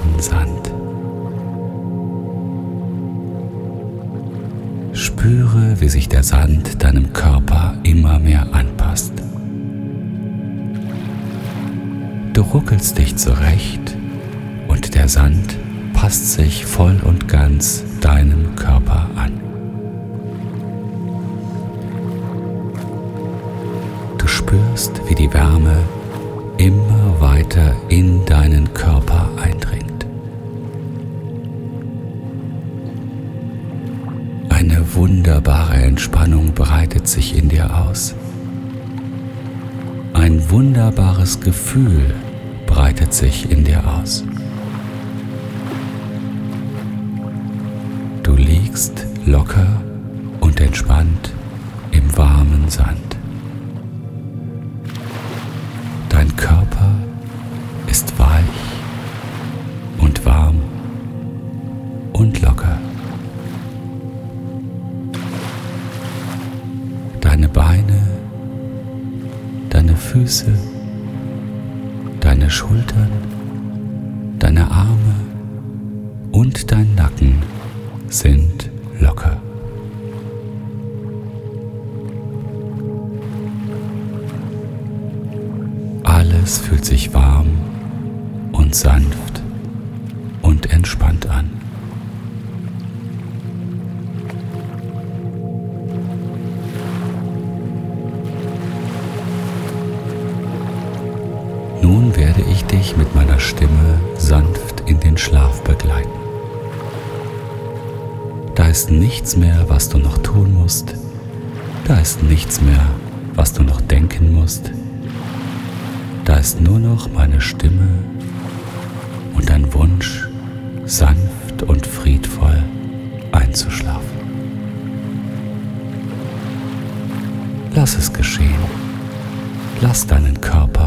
weichen Sand. Spüre, wie sich der Sand deinem Körper immer mehr anpasst. Du ruckelst dich zurecht und der Sand passt sich voll und ganz deinem Körper an. Du spürst, wie die Wärme immer weiter in Eine wunderbare Entspannung breitet sich in dir aus. Ein wunderbares Gefühl breitet sich in dir aus. Du liegst locker und entspannt im warmen Sand. Dein Körper ist weich und warm und locker. Deine Beine, deine Füße, deine Schultern, deine Arme und dein Nacken sind locker. Alles fühlt sich warm und sanft und entspannt Nun werde ich dich mit meiner Stimme sanft in den Schlaf begleiten. Da ist nichts mehr, was du noch tun musst. Da ist nichts mehr, was du noch denken musst. Da ist nur noch meine Stimme und dein Wunsch, sanft und friedvoll einzuschlafen. Lass es geschehen. Lass deinen Körper